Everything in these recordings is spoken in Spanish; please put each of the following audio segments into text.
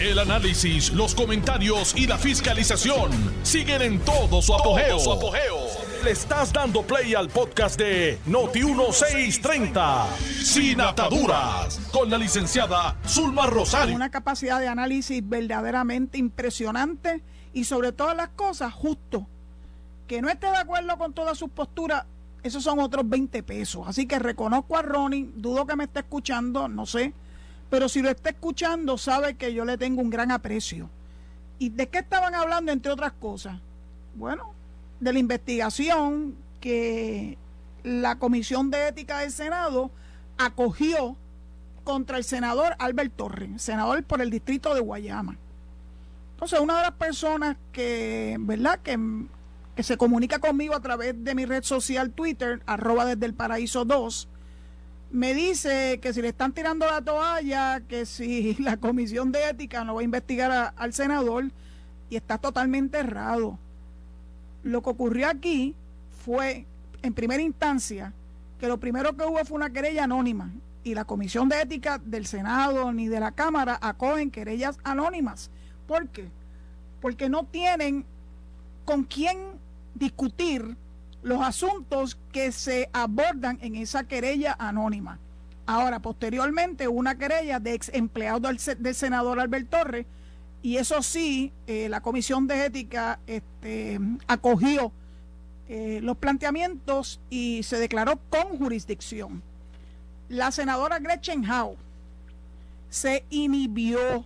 El análisis, los comentarios y la fiscalización siguen en todo su apogeo. Le estás dando play al podcast de Noti1630, Sin Ataduras, con la licenciada Zulma Rosario. Una capacidad de análisis verdaderamente impresionante y sobre todas las cosas justo. Que no esté de acuerdo con todas sus posturas, esos son otros 20 pesos. Así que reconozco a Ronnie, dudo que me esté escuchando, no sé, pero si lo está escuchando sabe que yo le tengo un gran aprecio. ¿Y de qué estaban hablando entre otras cosas? Bueno, de la investigación que la Comisión de Ética del Senado acogió contra el senador Albert Torres, senador por el distrito de Guayama. Entonces, una de las personas que, ¿verdad?, que que se comunica conmigo a través de mi red social Twitter, arroba desde el paraíso 2, me dice que si le están tirando la toalla, que si la comisión de ética no va a investigar al senador, y está totalmente errado. Lo que ocurrió aquí fue, en primera instancia, que lo primero que hubo fue una querella anónima, y la comisión de ética del Senado ni de la Cámara acogen querellas anónimas. ¿Por qué? Porque no tienen con quién discutir los asuntos que se abordan en esa querella anónima. Ahora, posteriormente, una querella de ex empleado del, senador Albert Torres, y eso sí, eh, la Comisión de Ética este, acogió eh, los planteamientos y se declaró con jurisdicción. La senadora Gretchen Howe se inhibió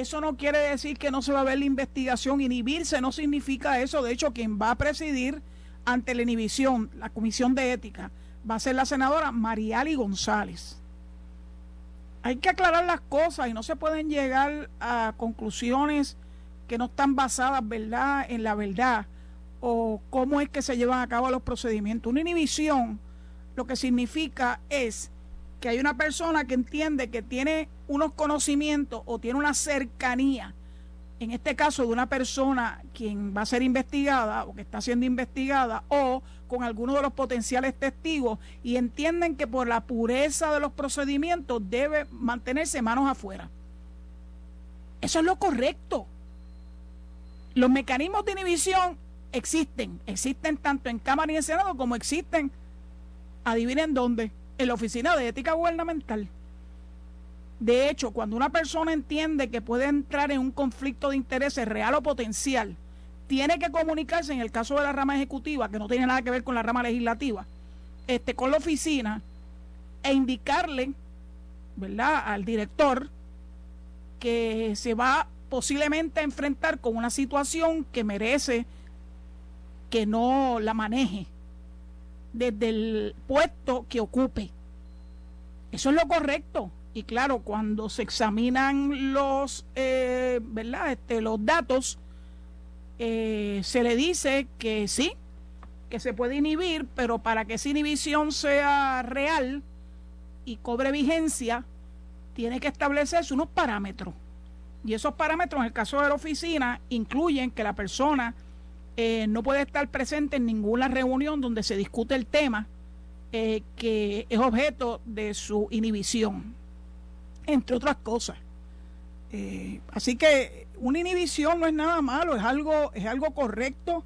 eso no quiere decir que no se va a ver la investigación. Inhibirse no significa eso. De hecho, quien va a presidir ante la inhibición, la Comisión de Ética, va a ser la senadora Mariali González. Hay que aclarar las cosas y no se pueden llegar a conclusiones que no están basadas, ¿verdad?, en la verdad o cómo es que se llevan a cabo los procedimientos. Una inhibición lo que significa es que hay una persona que entiende que tiene unos conocimientos o tiene una cercanía, en este caso de una persona quien va a ser investigada o que está siendo investigada o con alguno de los potenciales testigos y entienden que por la pureza de los procedimientos debe mantenerse manos afuera. Eso es lo correcto. Los mecanismos de inhibición existen, existen tanto en Cámara y en Senado como existen, adivinen dónde, en la Oficina de Ética Gubernamental. De hecho, cuando una persona entiende que puede entrar en un conflicto de intereses real o potencial, tiene que comunicarse en el caso de la rama ejecutiva, que no tiene nada que ver con la rama legislativa, este, con la oficina e indicarle, ¿verdad?, al director que se va posiblemente a enfrentar con una situación que merece que no la maneje desde el puesto que ocupe. Eso es lo correcto. Y claro, cuando se examinan los, eh, ¿verdad? Este, los datos, eh, se le dice que sí, que se puede inhibir, pero para que esa inhibición sea real y cobre vigencia, tiene que establecerse unos parámetros. Y esos parámetros, en el caso de la oficina, incluyen que la persona eh, no puede estar presente en ninguna reunión donde se discute el tema eh, que es objeto de su inhibición, entre otras cosas. Eh, así que una inhibición no es nada malo, es algo, es algo correcto.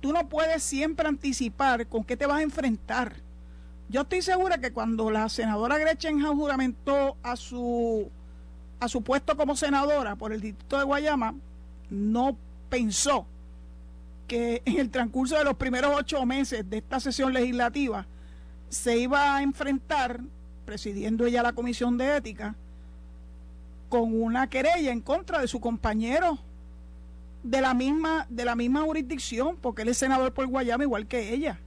Tú no puedes siempre anticipar con qué te vas a enfrentar. Yo estoy segura que cuando la senadora Gretchen juramentó a su, a su puesto como senadora por el distrito de Guayama, no pensó que en el transcurso de los primeros ocho meses de esta sesión legislativa se iba a enfrentar, presidiendo ella la Comisión de Ética, con una querella en contra de su compañero de la misma, de la misma jurisdicción, porque él es senador por Guayama igual que ella.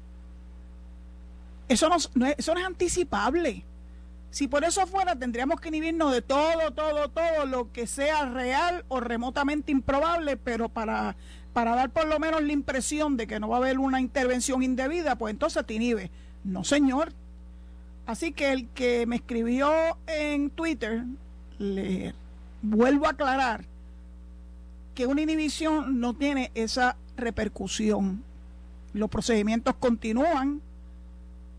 Eso no, eso no es anticipable. Si por eso fuera, tendríamos que inhibirnos de todo, todo, todo lo que sea real o remotamente improbable, pero para para dar por lo menos la impresión de que no va a haber una intervención indebida, pues entonces te inhibe. No, señor. Así que el que me escribió en Twitter, le vuelvo a aclarar que una inhibición no tiene esa repercusión. Los procedimientos continúan.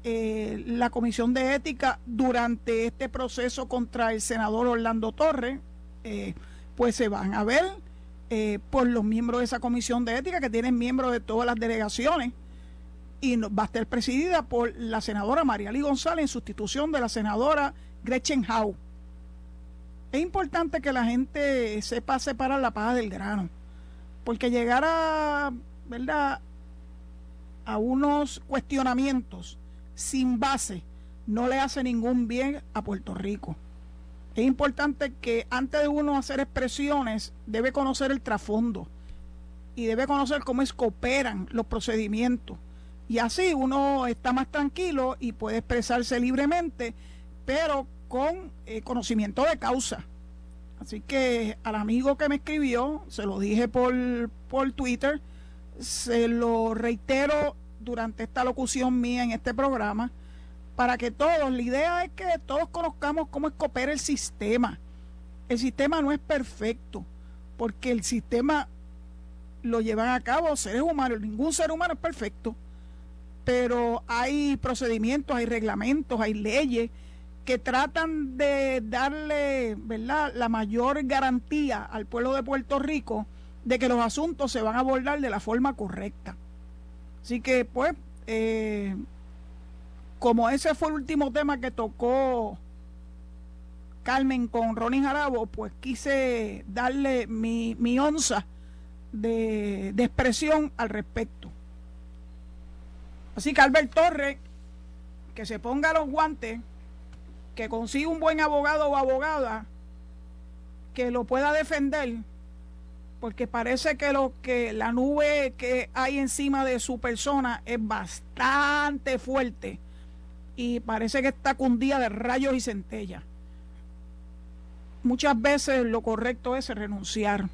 Eh, la Comisión de Ética durante este proceso contra el senador Orlando Torres eh, pues se van a ver eh, por los miembros de esa comisión de ética que tienen miembros de todas las delegaciones y va a estar presidida por la senadora María Lee González en sustitución de la senadora Gretchen Howe. Es importante que la gente sepa separar la paja del grano, porque llegar a, ¿verdad? a unos cuestionamientos sin base no le hace ningún bien a Puerto Rico. Es importante que antes de uno hacer expresiones debe conocer el trasfondo y debe conocer cómo es que operan los procedimientos. Y así uno está más tranquilo y puede expresarse libremente, pero con eh, conocimiento de causa. Así que al amigo que me escribió, se lo dije por, por Twitter, se lo reitero durante esta locución mía en este programa, para que todos, la idea es que todos conozcamos cómo es que opera el sistema. El sistema no es perfecto, porque el sistema lo llevan a cabo seres humanos, ningún ser humano es perfecto, pero hay procedimientos, hay reglamentos, hay leyes que tratan de darle ¿verdad? la mayor garantía al pueblo de Puerto Rico de que los asuntos se van a abordar de la forma correcta. Así que, pues, eh, como ese fue el último tema que tocó Carmen con Ronnie Jarabo, pues quise darle mi, mi onza de, de, expresión al respecto. Así que Albert Torres, que se ponga los guantes, que consiga un buen abogado o abogada que lo pueda defender, porque parece que lo que la nube que hay encima de su persona es bastante fuerte y parece que está cundida de rayos y centellas. Muchas veces lo correcto es renunciar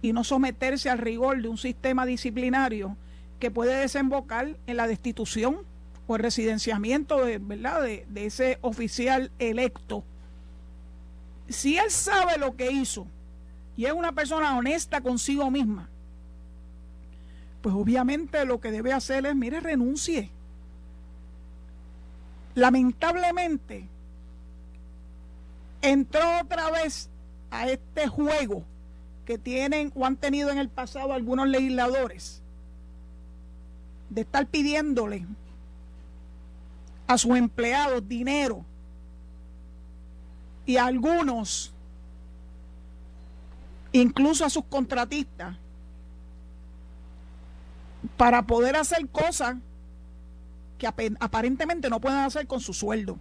y no someterse al rigor de un sistema disciplinario que puede desembocar en la destitución o el residenciamiento de, ¿verdad? De, ese oficial electo. Si él sabe lo que hizo y es una persona honesta consigo misma, pues obviamente lo que debe hacer es, mire, renuncie lamentablemente entró otra vez a este juego que tienen o han tenido en el pasado algunos legisladores de estar pidiéndole a sus empleados dinero y a algunos, incluso a sus contratistas, para poder hacer cosas aparentemente no pueden hacer con su sueldo.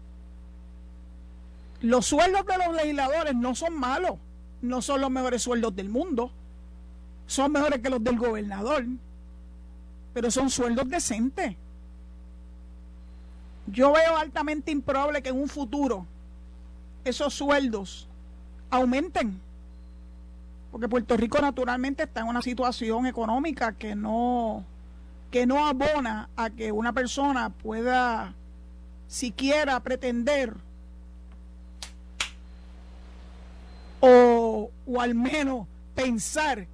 Los sueldos de los legisladores no son malos, no son los mejores sueldos del mundo, son mejores que los del gobernador, pero son sueldos decentes. Yo veo altamente improbable que en un futuro esos sueldos aumenten, porque Puerto Rico naturalmente está en una situación económica que no que no abona a que una persona pueda siquiera pretender o, o al menos pensar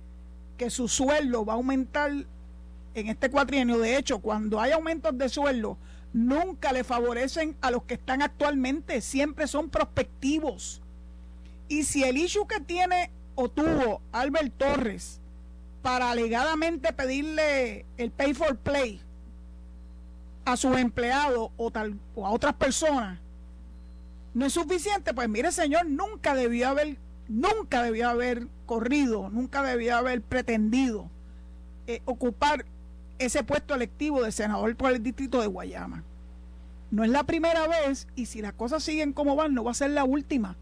que su sueldo va a aumentar en este cuatrienio. De hecho, cuando hay aumentos de sueldo, nunca le favorecen a los que están actualmente, siempre son prospectivos. Y si el issue que tiene o tuvo Albert Torres para alegadamente pedirle el pay for play a sus empleados o, tal, o a otras personas no es suficiente, pues mire señor, nunca debió haber, nunca debió haber corrido, nunca debió haber pretendido eh, ocupar ese puesto electivo de senador por el distrito de Guayama. No es la primera vez y si las cosas siguen como van, no va a ser la última.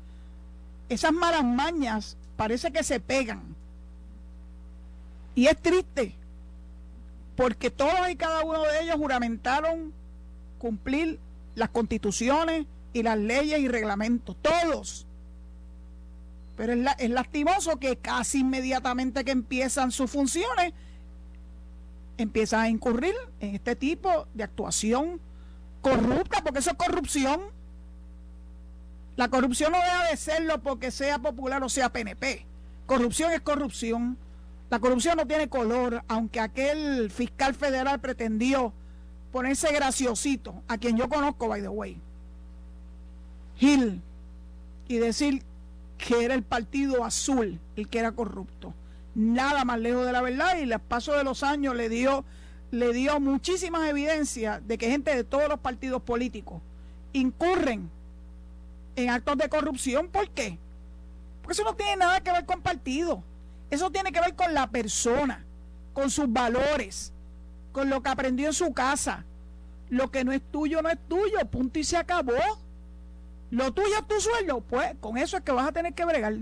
Esas malas mañas parece que se pegan y es triste, porque todos y cada uno de ellos juramentaron cumplir las constituciones y las leyes y reglamentos, todos. Pero es, es lastimoso que casi inmediatamente que empiezan sus funciones, empiezan a incurrir en este tipo de actuación corrupta, porque eso es corrupción. La corrupción no debe de serlo porque sea popular o sea PNP. Corrupción es corrupción. La corrupción no tiene color, aunque aquel fiscal federal pretendió ponerse graciosito, a quien yo conozco, by the way, Gil, y decir que era el partido azul el que era corrupto. Nada más lejos de la verdad y el paso de los años le dio, le dio muchísimas evidencias de que gente de todos los partidos políticos incurren en actos de corrupción. ¿Por qué? Porque eso no tiene nada que ver con partido. Eso tiene que ver con la persona, con sus valores, con lo que aprendió en su casa. Lo que no es tuyo no es tuyo, punto y se acabó. Lo tuyo es tu sueldo, pues con eso es que vas a tener que bregar.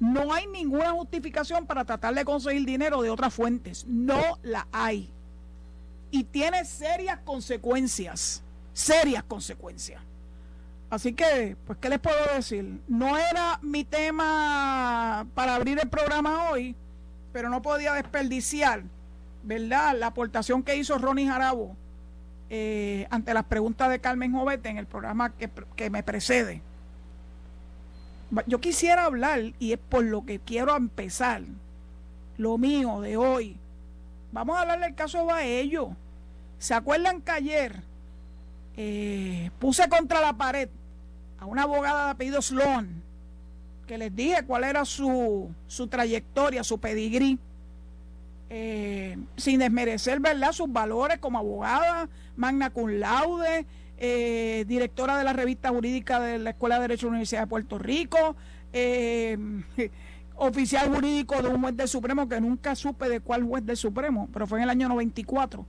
No hay ninguna justificación para tratar de conseguir dinero de otras fuentes. No la hay. Y tiene serias consecuencias. Serias consecuencias. Así que, pues, ¿qué les puedo decir? No era mi tema para abrir el programa hoy, pero no podía desperdiciar, ¿verdad? La aportación que hizo Ronnie Jarabo eh, ante las preguntas de Carmen Jovete en el programa que, que me precede. Yo quisiera hablar, y es por lo que quiero empezar, lo mío de hoy. Vamos a hablar del caso Baello. ¿Se acuerdan que ayer eh, puse contra la pared a una abogada de apellido Sloan, que les dije cuál era su, su trayectoria, su pedigrí, eh, sin desmerecer ¿verdad? sus valores como abogada, magna cum laude, eh, directora de la revista jurídica de la Escuela de Derecho de la Universidad de Puerto Rico, eh, oficial jurídico de un juez del Supremo que nunca supe de cuál juez del Supremo, pero fue en el año 94.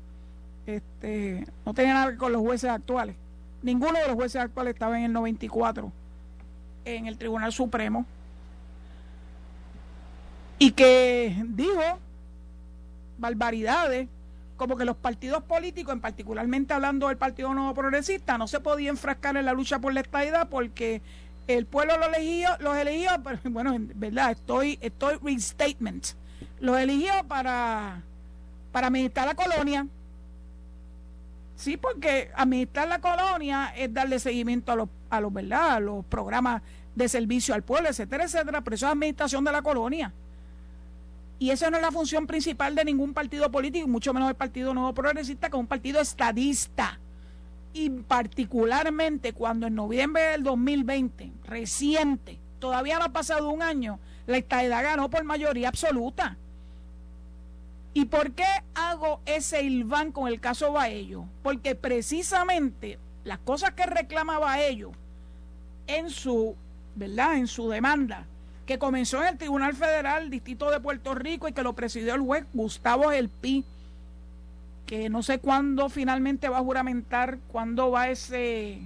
Este, no tenía nada que ver con los jueces actuales. Ninguno de los jueces actuales estaba en el 94 en el Tribunal Supremo. Y que dijo barbaridades como que los partidos políticos, en particularmente hablando del Partido Nuevo Progresista, no se podía enfrascar en la lucha por la estadidad porque el pueblo lo eligió, los eligió, bueno, en verdad, estoy, estoy restatement, los eligió para, para administrar la colonia Sí, porque administrar la colonia es darle seguimiento a los, a los, ¿verdad? A los programas de servicio al pueblo, etcétera, etcétera, pero eso es administración de la colonia. Y esa no es la función principal de ningún partido político, mucho menos del Partido Nuevo Progresista, que es un partido estadista. Y particularmente cuando en noviembre del 2020, reciente, todavía no ha pasado un año, la estadidad ganó por mayoría absoluta. ¿Y por qué hago ese ilván con el caso Baello? Porque precisamente las cosas que reclama Baello en su, ¿verdad? En su demanda, que comenzó en el Tribunal Federal Distrito de Puerto Rico y que lo presidió el juez Gustavo Elpi, que no sé cuándo finalmente va a juramentar, cuándo va ese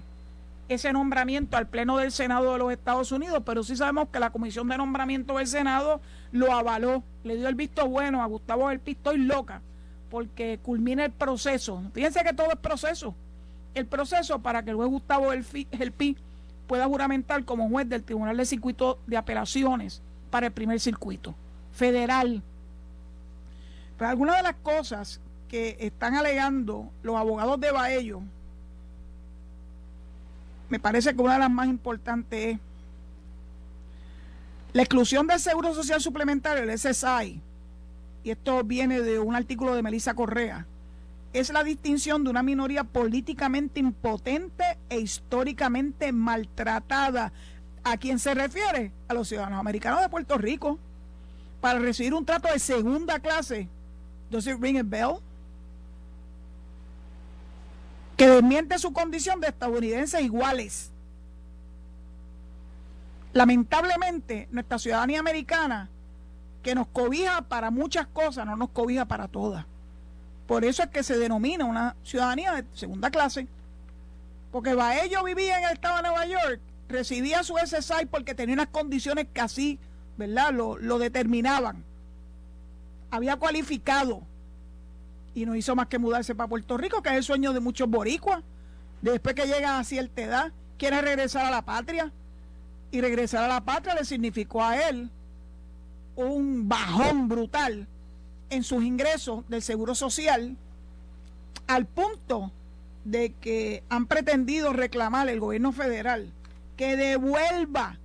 ese nombramiento al Pleno del Senado de los Estados Unidos, pero sí sabemos que la Comisión de Nombramiento del Senado lo avaló, le dio el visto bueno a Gustavo del Estoy loca, porque culmina el proceso. Fíjense que todo es proceso. El proceso para que el juez Gustavo del Pi pueda juramentar como juez del Tribunal de Circuito de Apelaciones para el primer circuito federal. Pero algunas de las cosas que están alegando los abogados de Baello me parece que una de las más importantes es la exclusión del Seguro Social Suplementario, el SSI, y esto viene de un artículo de Melissa Correa, es la distinción de una minoría políticamente impotente e históricamente maltratada. ¿A quién se refiere? A los ciudadanos americanos de Puerto Rico. Para recibir un trato de segunda clase. ¿Does it ring a bell? que desmiente su condición de estadounidenses iguales. Lamentablemente, nuestra ciudadanía americana, que nos cobija para muchas cosas, no nos cobija para todas. Por eso es que se denomina una ciudadanía de segunda clase. Porque ellos vivía en el estado de Nueva York, recibía su SSI porque tenía unas condiciones que así, ¿verdad? Lo, lo determinaban. Había cualificado y no hizo más que mudarse para Puerto Rico, que es el sueño de muchos boricuas. Después que llegan a cierta edad, quiere regresar a la patria. Y regresar a la patria le significó a él un bajón brutal en sus ingresos del Seguro Social, al punto de que han pretendido reclamar el gobierno federal que devuelva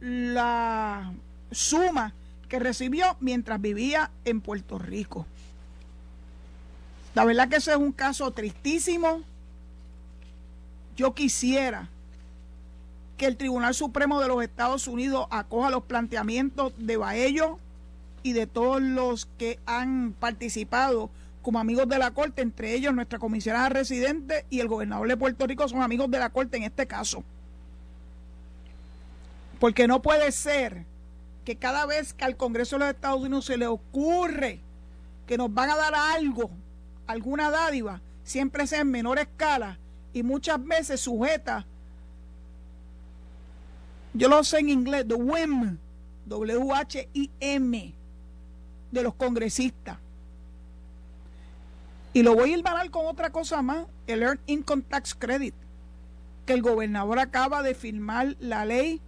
la suma que recibió mientras vivía en Puerto Rico. La verdad que ese es un caso tristísimo. Yo quisiera que el Tribunal Supremo de los Estados Unidos acoja los planteamientos de Baello y de todos los que han participado como amigos de la Corte, entre ellos nuestra comisionada residente y el gobernador de Puerto Rico son amigos de la Corte en este caso. Porque no puede ser que cada vez que al Congreso de los Estados Unidos se le ocurre que nos van a dar algo, alguna dádiva, siempre sea en menor escala y muchas veces sujeta, yo lo sé en inglés, the whim, W-H-I-M, de los congresistas. Y lo voy a ir con otra cosa más, el Earned Income Tax Credit, que el gobernador acaba de firmar la ley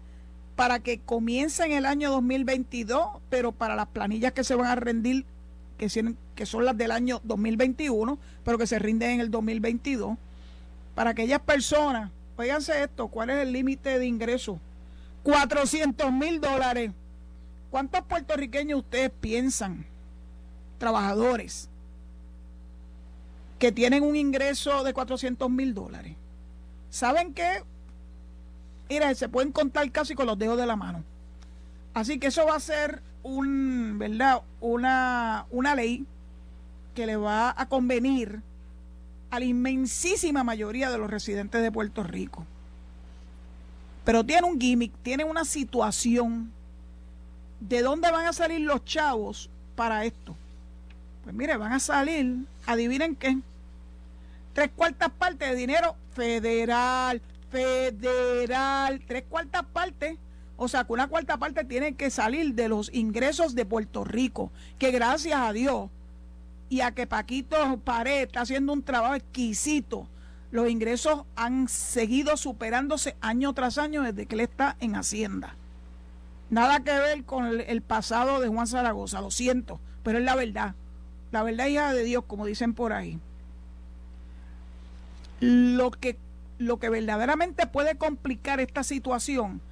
para que comience en el año 2022, pero para las planillas que se van a rendir, que, que son las del año 2021, pero que se rinden en el 2022, para aquellas personas, oiganse esto, ¿cuál es el límite de ingreso? 400 mil dólares. ¿Cuántos puertorriqueños ustedes piensan, trabajadores, que tienen un ingreso de 400 mil dólares? ¿Saben qué? Mira, se pueden contar casi con los dedos de la mano. Así que eso va a ser un, ¿verdad? Una, una ley que le va a convenir a la inmensísima mayoría de los residentes de Puerto Rico. Pero tiene un gimmick, tiene una situación. ¿De dónde van a salir los chavos para esto? Pues mire, van a salir, adivinen qué, tres cuartas partes de dinero federal, federal, tres cuartas partes. O sea, que una cuarta parte tiene que salir de los ingresos de Puerto Rico, que gracias a Dios y a que Paquito Pared está haciendo un trabajo exquisito, los ingresos han seguido superándose año tras año desde que él está en Hacienda. Nada que ver con el, pasado de Juan Zaragoza, lo siento, pero es la verdad. La verdad hija de Dios, como dicen por ahí. Lo que lo que verdaderamente puede complicar esta situación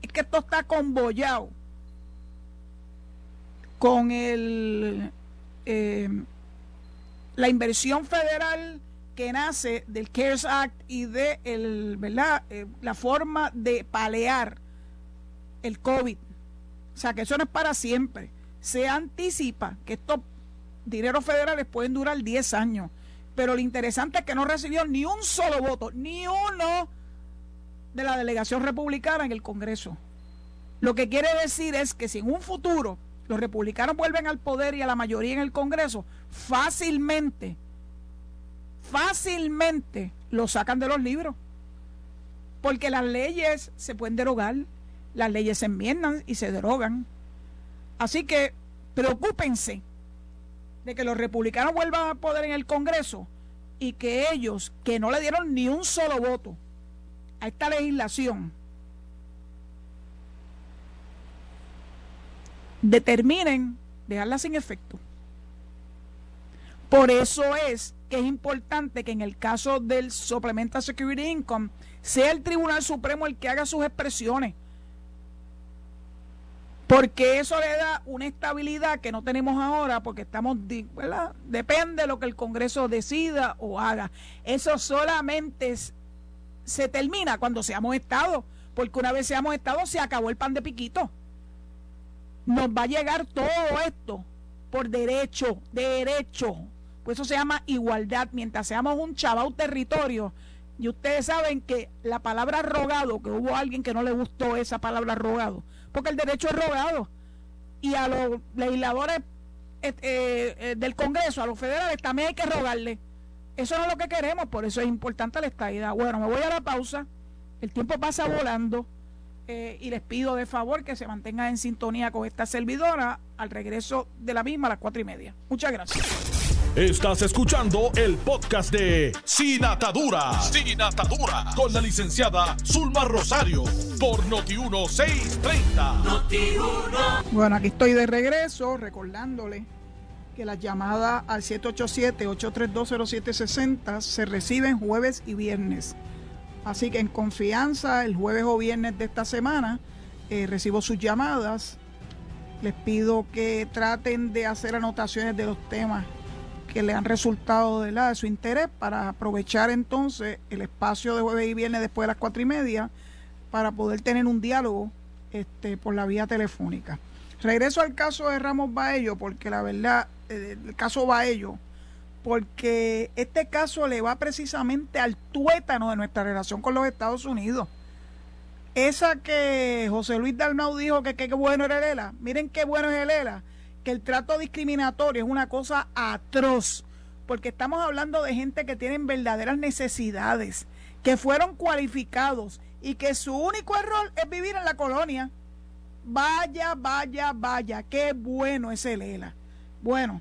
es que esto está conbollado con el eh, la inversión federal que nace del CARES Act y de el, ¿verdad? Eh, la forma de palear el COVID. O sea, que eso no es para siempre. Se anticipa que estos dineros federales pueden durar 10 años pero lo interesante es que no recibió ni un solo voto, ni uno de la delegación republicana en el Congreso. Lo que quiere decir es que si en un futuro los republicanos vuelven al poder y a la mayoría en el Congreso, fácilmente, fácilmente lo sacan de los libros. Porque las leyes se pueden derogar, las leyes se enmiendan y se derogan. Así que preocúpense de que los republicanos vuelvan a poder en el Congreso y que ellos, que no le dieron ni un solo voto a esta legislación, determinen dejarla sin efecto. Por eso es que es importante que en el caso del Supplemental Security Income sea el Tribunal Supremo el que haga sus expresiones porque eso le da una estabilidad que no tenemos ahora porque estamos, ¿verdad? Depende de lo que el Congreso decida o haga. Eso solamente se termina cuando seamos Estado, porque una vez seamos Estado se acabó el pan de piquito. Nos va a llegar todo esto por derecho, derecho. Pues eso se llama igualdad. Mientras seamos un chaval territorio, y ustedes saben que la palabra rogado, que hubo alguien que no le gustó esa palabra rogado, porque el derecho es rogado. Y a los legisladores eh, eh, eh, del Congreso, a los federales, también hay que rogarle. Eso no es lo que queremos, por eso es importante la estadidad. Bueno, me voy a la pausa, el tiempo pasa volando y les pido de favor que se mantengan en sintonía con esta servidora al regreso de la misma a las cuatro y media. Muchas gracias. Estás escuchando el podcast de Sin Atadura. Sin Atadura. Con la licenciada Zulma Rosario. Por Noti1630. Noti1. Bueno, aquí estoy de regreso recordándole que las llamadas al 787-8320760 se reciben jueves y viernes. Así que en confianza, el jueves o viernes de esta semana, eh, recibo sus llamadas. Les pido que traten de hacer anotaciones de los temas que le han resultado de, la, de su interés para aprovechar entonces el espacio de jueves y viernes después de las cuatro y media para poder tener un diálogo este, por la vía telefónica. Regreso al caso de Ramos Baello, porque la verdad, eh, el caso Baello, porque este caso le va precisamente al tuétano de nuestra relación con los Estados Unidos. Esa que José Luis Dalmau dijo que qué bueno era el ELA. Miren qué bueno es el ELA. Que el trato discriminatorio es una cosa atroz. Porque estamos hablando de gente que tienen verdaderas necesidades, que fueron cualificados y que su único error es vivir en la colonia. Vaya, vaya, vaya, qué bueno es el ELA. Bueno,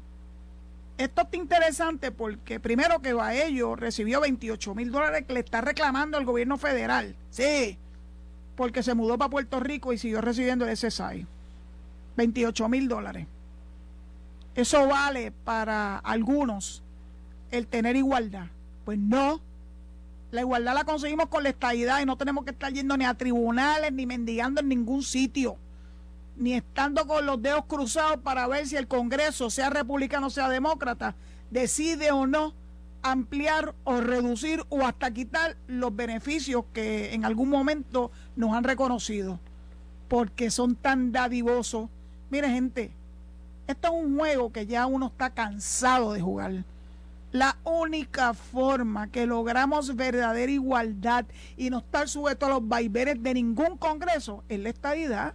esto está interesante porque primero que Baello recibió 28 mil dólares que le está reclamando al gobierno federal. Sí, porque se mudó para Puerto Rico y siguió recibiendo el SSI. 28 mil dólares. Eso vale para algunos el tener igualdad. Pues no. La igualdad la conseguimos con la estabilidad y no tenemos que estar yendo ni a tribunales ni mendigando en ningún sitio ni estando con los dedos cruzados para ver si el Congreso, sea republicano o sea demócrata, decide o no ampliar o reducir o hasta quitar los beneficios que en algún momento nos han reconocido, porque son tan dadivosos. Mire gente, esto es un juego que ya uno está cansado de jugar. La única forma que logramos verdadera igualdad y no estar sujetos a los vaivenes de ningún Congreso es la estadidad.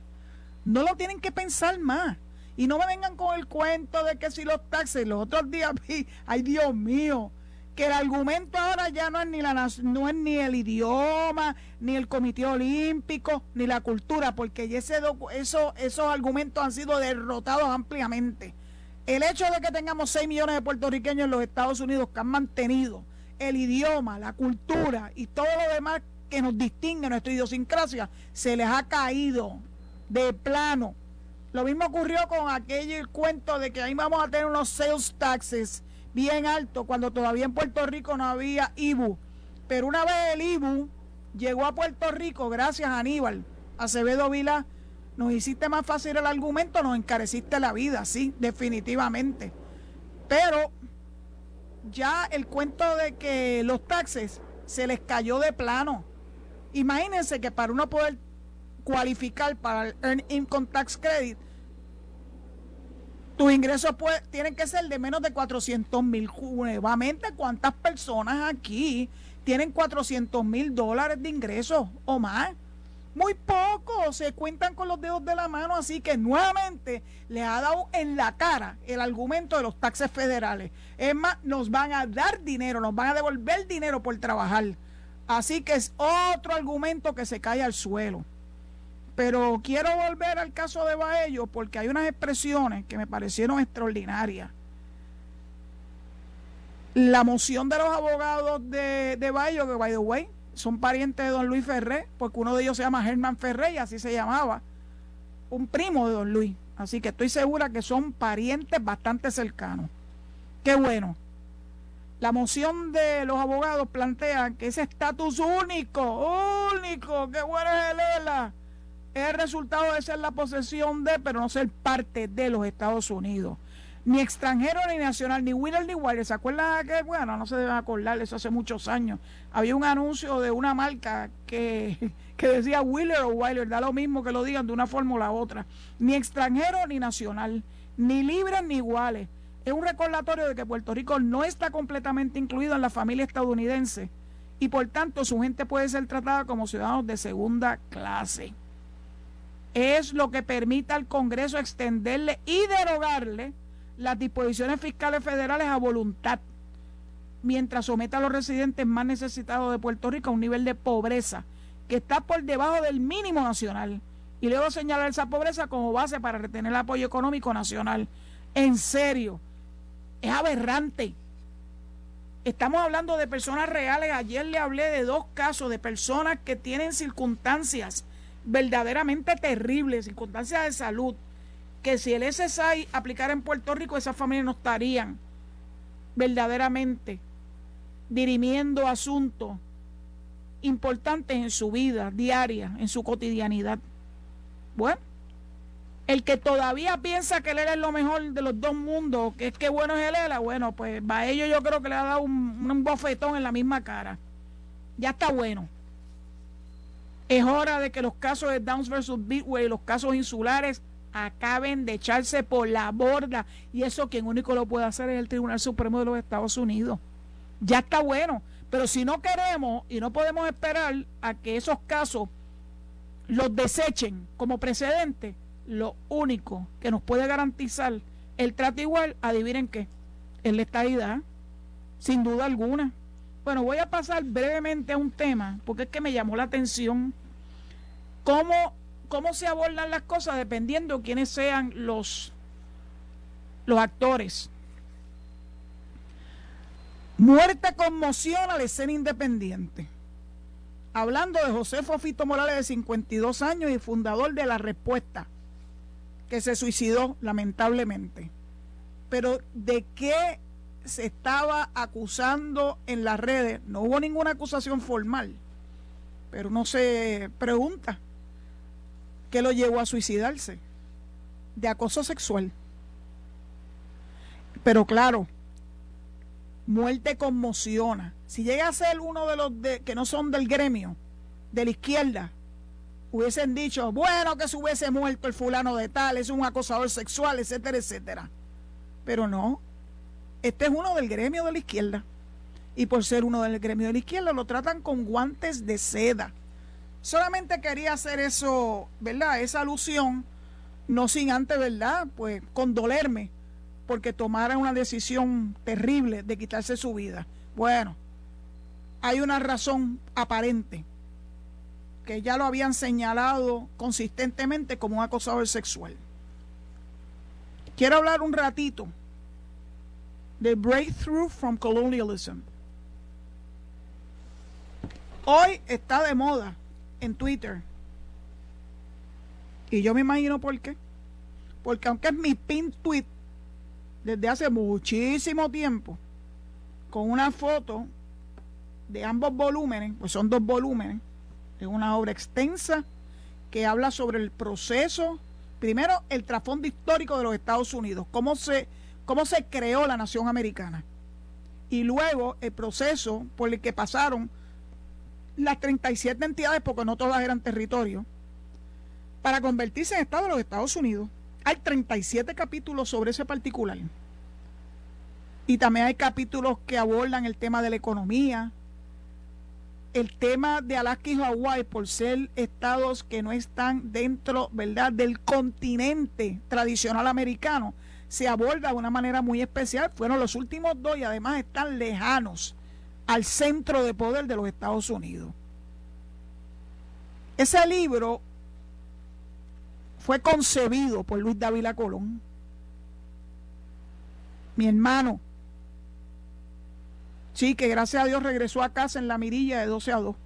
No lo tienen que pensar más. Y no me vengan con el cuento de que si los taxis, los otros días vi, ay Dios mío, que el argumento ahora ya no es ni la no es ni el idioma, ni el comité olímpico, ni la cultura, porque ese eso, esos argumentos han sido derrotados ampliamente. El hecho de que tengamos 6 millones de puertorriqueños en los Estados Unidos que han mantenido el idioma, la cultura y todo lo demás que nos distingue nuestra idiosincrasia, se les ha caído de plano. Lo mismo ocurrió con aquel cuento de que ahí vamos a tener unos sales taxes bien altos cuando todavía en Puerto Rico no había IBU. Pero una vez el IBU llegó a Puerto Rico, gracias a Aníbal Acevedo Vila, nos hiciste más fácil el argumento, nos encareciste la vida, sí, definitivamente. Pero ya el cuento de que los taxes se les cayó de plano. Imagínense que para uno poder cualificar para el Earn Income Tax Credit, tus ingresos tienen que ser de menos de 400 mil. Nuevamente, ¿cuántas personas aquí tienen 400 mil dólares de ingresos o más? Muy poco, se cuentan con los dedos de la mano, así que nuevamente le ha dado en la cara el argumento de los taxes federales. Es más, nos van a dar dinero, nos van a devolver dinero por trabajar. Así que es otro argumento que se cae al suelo. Pero quiero volver al caso de Baello porque hay unas expresiones que me parecieron extraordinarias. La moción de los abogados de, de Baello, que by the way, son parientes de don Luis Ferré, porque uno de ellos se llama Germán Ferré y así se llamaba, un primo de don Luis. Así que estoy segura que son parientes bastante cercanos. Qué bueno. La moción de los abogados plantea que ese estatus único, único, qué bueno es el ELA es el resultado de ser la posesión de, pero no ser parte de los Estados Unidos. Ni extranjero ni nacional, ni winner ni Wilder. ¿Se acuerdan que, bueno, no se deben acordar, eso hace muchos años? Había un anuncio de una marca que, que decía Wheeler o Wilder, da lo mismo que lo digan de una forma o la otra. Ni extranjero ni nacional, ni libres ni iguales. Es un recordatorio de que Puerto Rico no está completamente incluido en la familia estadounidense y por tanto su gente puede ser tratada como ciudadanos de segunda clase es lo que permite al Congreso extenderle y derogarle las disposiciones fiscales federales a voluntad, mientras someta a los residentes más necesitados de Puerto Rico a un nivel de pobreza que está por debajo del mínimo nacional. Y luego señalar esa pobreza como base para retener el apoyo económico nacional. En serio, es aberrante. Estamos hablando de personas reales. Ayer le hablé de dos casos de personas que tienen circunstancias verdaderamente terrible, circunstancias de salud, que si el SSI aplicara en Puerto Rico, esas familias no estarían verdaderamente dirimiendo asuntos importantes en su vida diaria, en su cotidianidad. Bueno, el que todavía piensa que él es lo mejor de los dos mundos, que es que bueno es el ELA, bueno, pues a ello yo creo que le ha dado un bofetón en la misma cara. Ya está bueno. Es hora de que los casos de Downs versus Bitway, los casos insulares, acaben de echarse por la borda. Y eso quien único lo puede hacer es el Tribunal Supremo de los Estados Unidos. Ya está bueno. Pero si no queremos y no podemos esperar a que esos casos los desechen como precedente, lo único que nos puede garantizar el trato igual, adivinen qué, es la estadidad, sin duda alguna. Bueno, voy a pasar brevemente a un tema, porque es que me llamó la atención cómo, cómo se abordan las cosas dependiendo de quiénes sean los, los actores. Muerte conmociona la escena independiente. Hablando de José Fofito Morales de 52 años y fundador de La Respuesta, que se suicidó lamentablemente. Pero ¿de qué se estaba acusando en las redes? No hubo ninguna acusación formal, pero uno se pregunta, ¿qué lo llevó a suicidarse? De acoso sexual. Pero claro, muerte conmociona. Si llega a ser uno de los que no son del gremio, de la izquierda, hubiesen dicho, bueno, que se hubiese muerto el fulano de tal, es un acosador sexual, etcétera, etcétera. Pero no, este es uno del gremio de la izquierda. Y por ser uno del gremio de la izquierda, lo tratan con guantes de seda. Solamente quería hacer eso, ¿verdad? Esa alusión, no sin antes, ¿verdad? Pues condolerme porque tomara una decisión terrible de quitarse su vida. Bueno, hay una razón aparente que ya lo habían señalado consistentemente como un acosador sexual. Quiero hablar un ratito de Breakthrough from Colonialism. Hoy está de moda en Twitter. Y yo me imagino por qué. Porque aunque es mi pin tweet desde hace muchísimo tiempo, con una foto de ambos volúmenes, pues son dos volúmenes, es una obra extensa que habla sobre el proceso, primero el trasfondo histórico de los Estados Unidos, cómo se, cómo se creó la nación americana, y luego el proceso por el que pasaron las 37 entidades, porque no todas eran territorios, para convertirse en Estado de los Estados Unidos. Hay 37 capítulos sobre ese particular. Y también hay capítulos que abordan el tema de la economía, el tema de Alaska y Hawái por ser estados que no están dentro, ¿verdad?, del continente tradicional americano, se aborda de una manera muy especial. Fueron los últimos dos y además están lejanos al centro de poder de los Estados Unidos. Ese libro fue concebido por Luis Dávila Colón, mi hermano. Sí, que gracias a Dios regresó a casa en la mirilla de 12 a 2.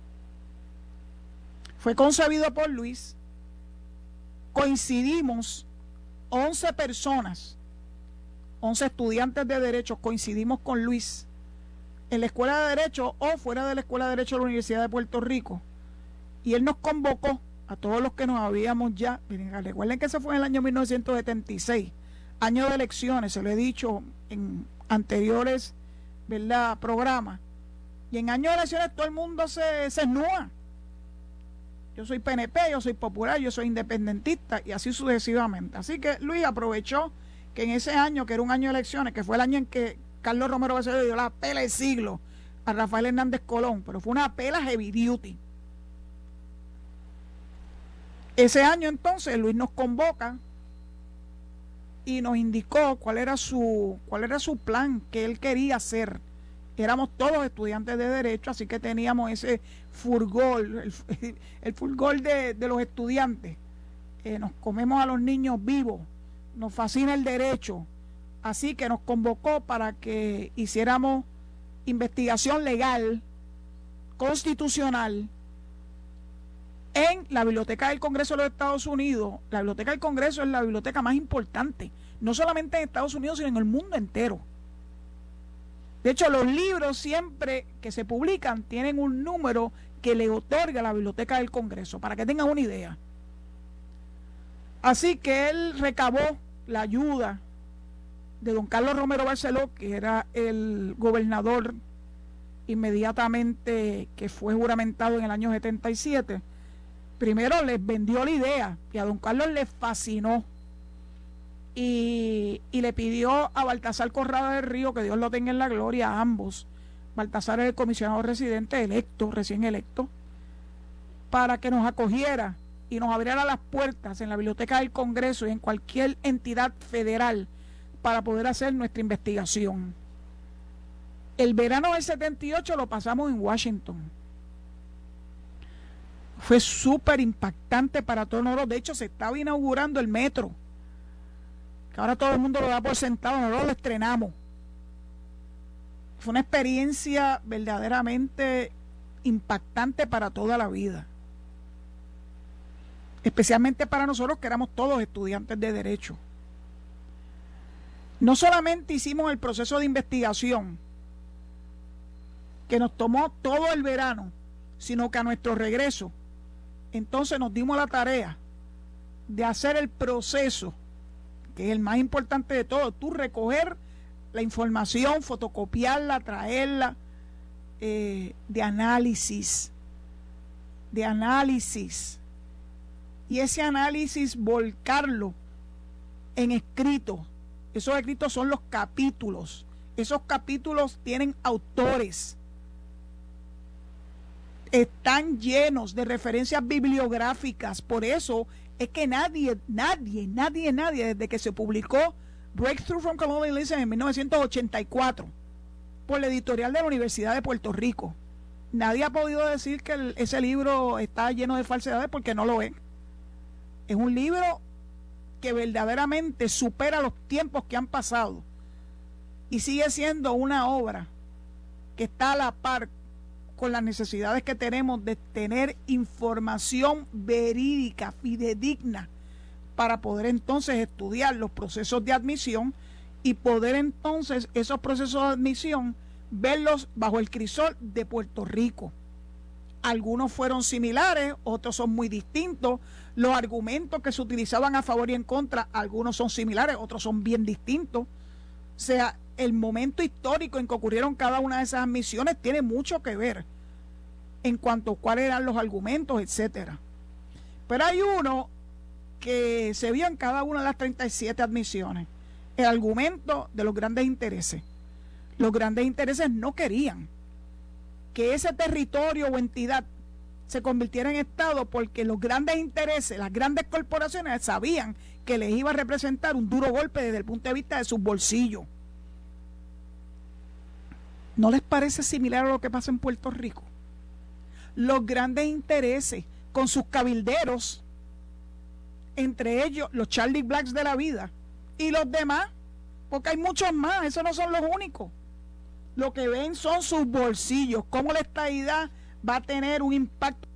Fue concebido por Luis. Coincidimos 11 personas, 11 estudiantes de Derecho, coincidimos con Luis en la Escuela de Derecho o fuera de la Escuela de Derecho de la Universidad de Puerto Rico. Y él nos convocó a todos los que nos habíamos ya, miren, recuerden que se fue en el año 1976, año de elecciones, se lo he dicho en anteriores ¿verdad? programas, y en año de elecciones todo el mundo se, se. Yo soy PNP, yo soy popular, yo soy independentista y así sucesivamente. Así que Luis aprovechó que en ese año, que era un año de elecciones, que fue el año en que Carlos Romero le dio la pela de siglo a Rafael Hernández Colón, pero fue una pela heavy duty ese año entonces Luis nos convoca y nos indicó cuál era su cuál era su plan que él quería hacer. Éramos todos estudiantes de derecho, así que teníamos ese furgol, el, el furgol de, los estudiantes. Eh, nos comemos a los niños vivos, nos fascina el derecho, así que nos convocó para que hiciéramos investigación legal, constitucional, en la Biblioteca del Congreso de los Estados Unidos. La Biblioteca del Congreso es la biblioteca más importante, no solamente en Estados Unidos, sino en el mundo entero. De hecho, los libros siempre que se publican tienen un número que le otorga la Biblioteca del Congreso, para que tengan una idea. Así que él recabó la ayuda de don Carlos Romero Barceló, que era el gobernador inmediatamente que fue juramentado en el año 77 primero les vendió la idea y a don Carlos le fascinó y, le pidió a Baltasar Corrada del Río, que Dios lo tenga en la gloria, a ambos. Baltasar es el comisionado residente electo, recién electo, para que nos acogiera y nos abriera las puertas en la biblioteca del Congreso y en cualquier entidad federal para poder hacer nuestra investigación. El verano del 78 lo pasamos en Washington. Fue súper impactante para todos nosotros. De hecho, se estaba inaugurando el metro que ahora todo el mundo lo da por sentado, nosotros lo estrenamos. Fue una experiencia verdaderamente impactante para toda la vida. Especialmente para nosotros que éramos todos estudiantes de derecho. No solamente hicimos el proceso de investigación, que nos tomó todo el verano, sino que a nuestro regreso, entonces nos dimos la tarea de hacer el proceso que es el más importante de todo, tú recoger la información, fotocopiarla, traerla, eh, de análisis, de análisis, y ese análisis volcarlo en escrito. Esos escritos son los capítulos. Esos capítulos tienen autores. Están llenos de referencias bibliográficas. Por eso es que nadie, nadie, nadie, nadie, desde que se publicó Breakthrough from Colonialism en 1984 por la editorial de la Universidad de Puerto Rico, nadie ha podido decir que ese libro está lleno de falsedades porque no lo es. Es un libro que verdaderamente supera los tiempos que han pasado y sigue siendo una obra que está a la par con las necesidades que tenemos de tener información verídica, fidedigna, para poder entonces estudiar los procesos de admisión y poder entonces esos procesos de admisión verlos bajo el crisol de Puerto Rico. Algunos fueron similares, otros son muy distintos. Los argumentos que se utilizaban a favor y en contra, algunos son similares, otros son bien distintos. O sea, el momento histórico en que ocurrieron cada una de esas admisiones tiene mucho que ver en cuanto a cuáles eran los argumentos, etcétera. Pero hay uno que se vio en cada una de las 37 admisiones, el argumento de los grandes intereses. Los grandes intereses no querían que ese territorio o entidad se convirtiera en Estado porque los grandes intereses, las grandes corporaciones sabían que les iba a representar un duro golpe desde el punto de vista de sus bolsillos. ¿No les parece similar a lo que pasa en Puerto Rico? Los grandes intereses con sus cabilderos, entre ellos los Charlie Blacks de la vida y los demás, porque hay muchos más, esos no son los únicos. Lo que ven son sus bolsillos, cómo la estadidad va a tener un impacto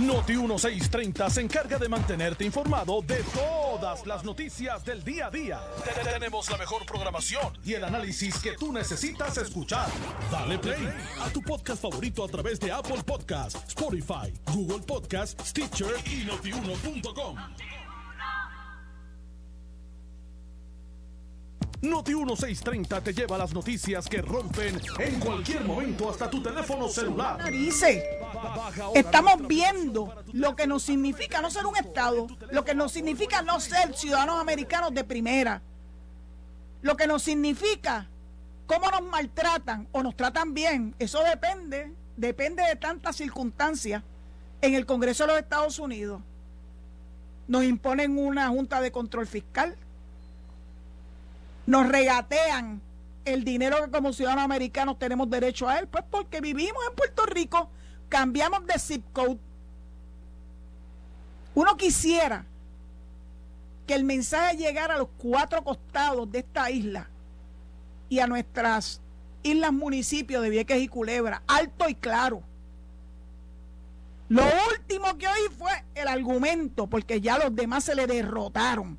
Noti 1630 se encarga de mantenerte informado de todas las noticias del día a día. Tenemos la mejor programación y el análisis que tú necesitas escuchar. Dale play a tu podcast favorito a través de Apple Podcasts, Spotify, Google Podcasts, Stitcher y notiuno.com. Noti 1630 te lleva las noticias que rompen en cualquier momento hasta tu teléfono celular. Dice, estamos viendo lo que nos significa no ser un Estado, lo que nos significa no ser ciudadanos americanos de primera, lo que nos significa cómo nos maltratan o nos tratan bien. Eso depende, depende de tantas circunstancias en el Congreso de los Estados Unidos. Nos imponen una junta de control fiscal nos regatean el dinero que como ciudadanos americanos tenemos derecho a él, pues porque vivimos en Puerto Rico, cambiamos de zip code. Uno quisiera que el mensaje llegara a los cuatro costados de esta isla y a nuestras islas municipios de Vieques y Culebra, alto y claro. Lo último que oí fue el argumento, porque ya los demás se le derrotaron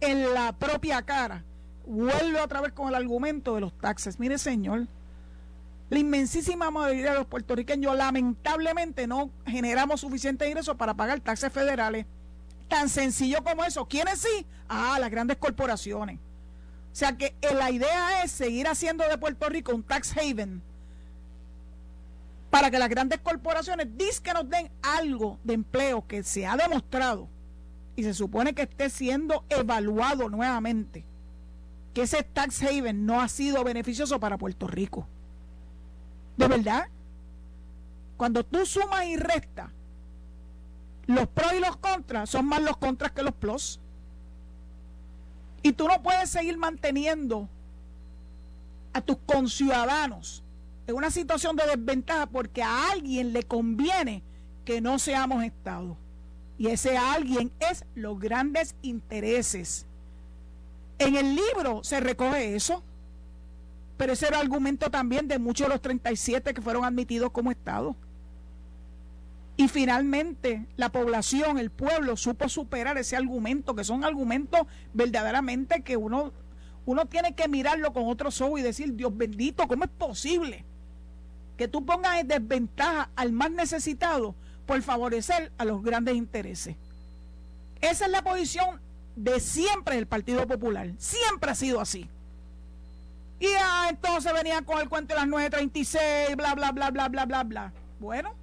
en la propia cara vuelve otra vez con el argumento de los taxes. Mire, señor, la inmensísima mayoría de los puertorriqueños lamentablemente no generamos suficiente ingresos para pagar taxes federales. Tan sencillo como eso. ¿Quiénes sí? Ah, las grandes corporaciones. O sea que eh, la idea es seguir haciendo de Puerto Rico un tax haven para que las grandes corporaciones que nos den algo de empleo que se ha demostrado y se supone que esté siendo evaluado nuevamente, que ese tax haven no ha sido beneficioso para Puerto Rico. ¿De verdad? Cuando tú sumas y restas, los pros y los contras son más los contras que los plus. Y tú no puedes seguir manteniendo a tus conciudadanos en una situación de desventaja porque a alguien le conviene que no seamos Estado. Y ese alguien es los grandes intereses. En el libro se recoge eso, pero ese era argumento también de muchos de los 37 que fueron admitidos como Estado. Y finalmente la población, el pueblo, supo superar ese argumento, que son argumentos verdaderamente que uno, uno tiene que mirarlo con otros ojos y decir, Dios bendito, ¿cómo es posible que tú pongas en desventaja al más necesitado por favorecer a los grandes intereses? Esa es la posición de siempre del Partido Popular. Siempre ha sido así. Y ah, entonces venían con el cuento de las 9.36, bla, bla, bla, bla, bla, bla, bla. Bueno,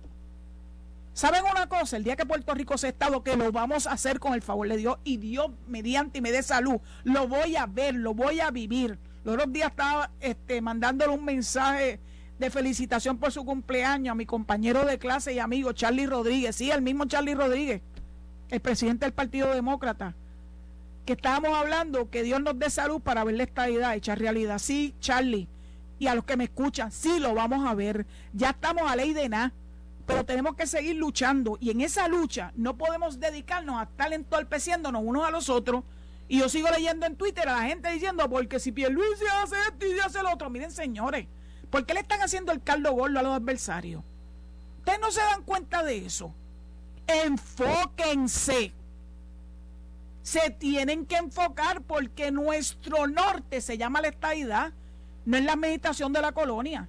¿Saben una cosa? El día que Puerto Rico sea Estado, que lo vamos a hacer con el favor de Dios y Dios mediante y me dé salud, lo voy a ver, lo voy a vivir. Los otros días estaba este, mandándole un mensaje de felicitación por su cumpleaños a mi compañero de clase y amigo Charlie Rodríguez, sí, el mismo Charlie Rodríguez, el presidente del Partido Demócrata, estábamos hablando que Dios nos dé salud para ver la estabilidad hecha realidad. Sí, Charlie, y a los que me escuchan, sí, lo vamos a ver. Ya estamos a ley de nada pero tenemos que seguir luchando y en esa lucha no podemos dedicarnos a estar entorpeciéndonos unos a los otros. Y yo sigo leyendo en Twitter a la gente diciendo, porque si se hace esto y hace lo otro, miren señores, ¿por qué le están haciendo el caldo gordo a los adversarios? Ustedes no se dan cuenta de eso. Enfóquense. Se tienen que enfocar porque nuestro norte se llama la estadidad, no es la meditación de la colonia.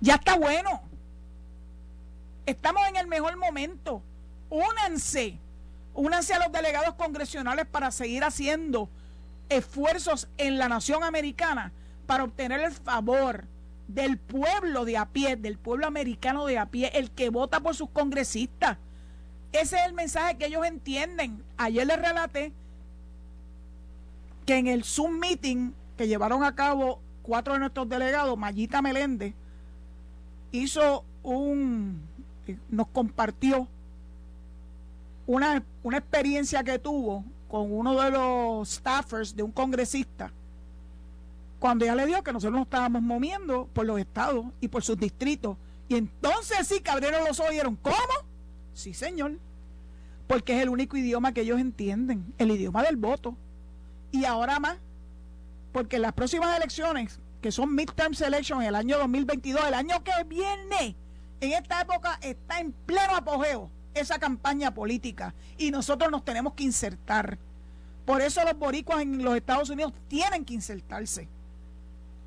Ya está bueno. Estamos en el mejor momento. Únanse. Únanse a los delegados congresionales para seguir haciendo esfuerzos en la nación americana para obtener el favor del pueblo de a pie, del pueblo americano de a pie, el que vota por sus congresistas. Ese es el mensaje que ellos entienden. Ayer les relaté que en el Zoom meeting que llevaron a cabo cuatro de nuestros delegados, Mayita Meléndez, hizo un, nos compartió una, una experiencia que tuvo con uno de los staffers de un congresista, cuando ella le dio que nosotros nos estábamos moviendo por los estados y por sus distritos. Y entonces sí, Cabrero los oyeron. ¿Cómo? Sí, señor. Porque es el único idioma que ellos entienden, el idioma del voto. Y ahora más, porque las próximas elecciones, que son midterm elections en el año 2022, el año que viene, en esta época está en pleno apogeo esa campaña política y nosotros nos tenemos que insertar. Por eso los boricuas en los Estados Unidos tienen que insertarse.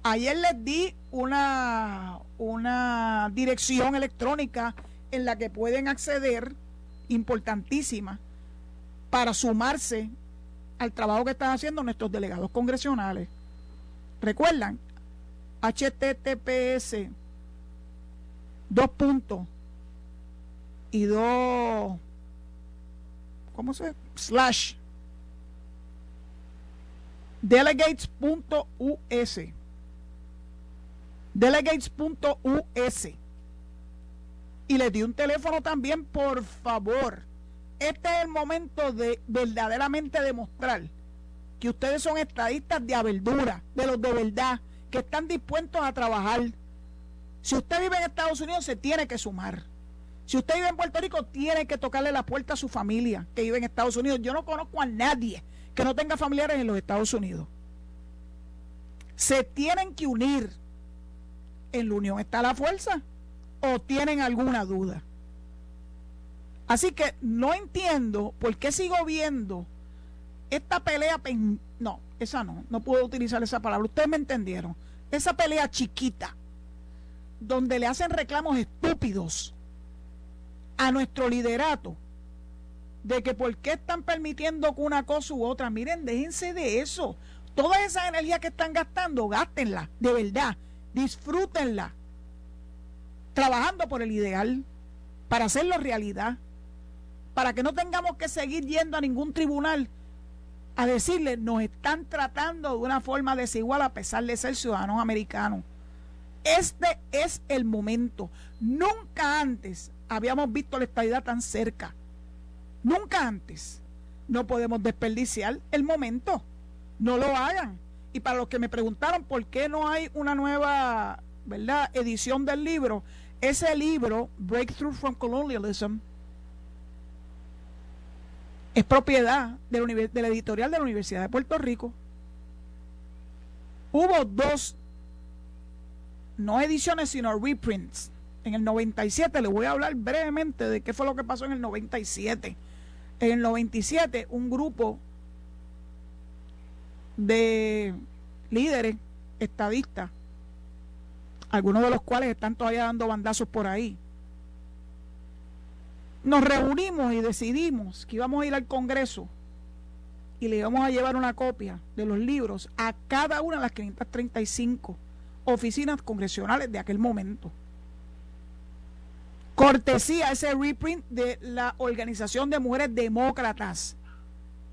Ayer les di una, una dirección electrónica en la que pueden acceder, importantísima, para sumarse al trabajo que están haciendo nuestros delegados congresionales. Recuerdan, https dos puntos y dos, ¿cómo se? Slash delegates.us delegates.us y les di un teléfono también, por favor. Este es el momento de verdaderamente demostrar que ustedes son estadistas de verdura, de los de verdad, que están dispuestos a trabajar, si usted vive en Estados Unidos, se tiene que sumar. Si usted vive en Puerto Rico, tiene que tocarle la puerta a su familia que vive en Estados Unidos. Yo no conozco a nadie que no tenga familiares en los Estados Unidos. Se tienen que unir. ¿En la unión está la fuerza? ¿O tienen alguna duda? Así que no entiendo por qué sigo viendo esta pelea. No, esa no, no puedo utilizar esa palabra. Ustedes me entendieron. Esa pelea chiquita donde le hacen reclamos estúpidos a nuestro liderato de que por qué están permitiendo que una cosa u otra. Miren, déjense de eso. Toda esa energía que están gastando, gástenla, de verdad, disfrútenla. Trabajando por el ideal, para hacerlo realidad, para que no tengamos que seguir yendo a ningún tribunal a decirle nos están tratando de una forma desigual a pesar de ser ciudadanos americanos. Este es el momento. Nunca antes habíamos visto la estabilidad tan cerca. Nunca antes. No podemos desperdiciar el momento. No lo hagan. Y para los que me preguntaron por qué no hay una nueva ¿verdad? edición del libro, ese libro, Breakthrough from Colonialism, es propiedad de la, editorial de la Universidad de Puerto Rico. Hubo dos, no ediciones, sino reprints. En el 97, le voy a hablar brevemente de qué fue lo que pasó en el 97. En el 97, un grupo de líderes estadistas, algunos de los cuales están todavía dando bandazos por ahí, nos reunimos y decidimos que íbamos a ir al Congreso y le íbamos a llevar una copia de los libros a cada una de las 535 oficinas congresionales de aquel momento. Cortesía ese reprint de la Organización de Mujeres Demócratas.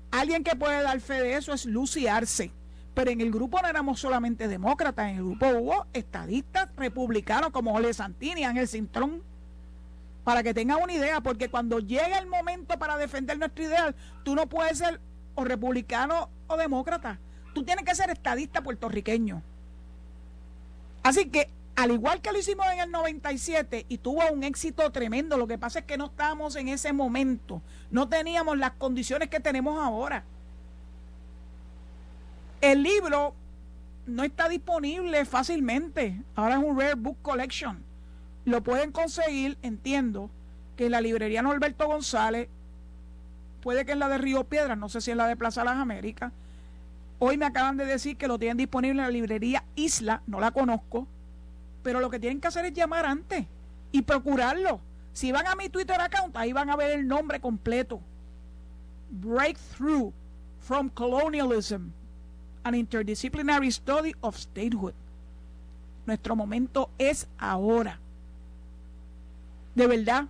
Alguien que puede dar fe de eso es Lucy Arce. Pero en el grupo no éramos solamente demócratas, en el grupo hubo estadistas republicanos como Ole Santini, Ángel Cintrón para que tengan una idea, porque cuando llega el momento para defender nuestro ideal, tú no puedes ser o republicano o demócrata, tú tienes que ser estadista puertorriqueño. Así que, al igual que lo hicimos en el 97 y tuvo un éxito tremendo, lo que pasa es que no estábamos en ese momento, no teníamos las condiciones que tenemos ahora. El libro no está disponible fácilmente, ahora es un Rare Book Collection lo pueden conseguir, entiendo, que en la librería Norberto González, puede que en la de Río Piedras, no sé si en la de Plaza Las Américas. Hoy me acaban de decir que lo tienen disponible en la librería Isla, no la conozco, pero lo que tienen que hacer es llamar antes y procurarlo. Si van a mi Twitter account, ahí van a ver el nombre completo. Breakthrough from Colonialism, an Interdisciplinary Study of Statehood. Nuestro momento es ahora. De verdad,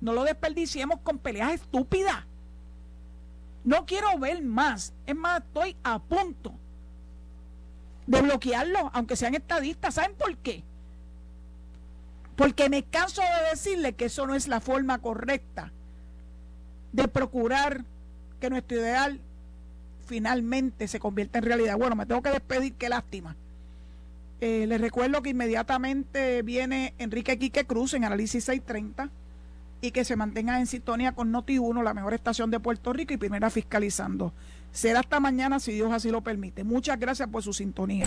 no lo desperdiciemos con peleas estúpidas. No quiero ver más. Es más, estoy a punto de bloquearlo, aunque sean estadistas. ¿Saben por qué? Porque me canso de decirle que eso no es la forma correcta de procurar que nuestro ideal finalmente se convierta en realidad. Bueno, me tengo que despedir, qué lástima. Eh, les recuerdo que inmediatamente viene Enrique Quique Cruz en Análisis 630 y que se mantenga en sintonía con Noti1, la mejor estación de Puerto Rico y primera fiscalizando. Será hasta mañana si Dios así lo permite. Muchas gracias por su sintonía.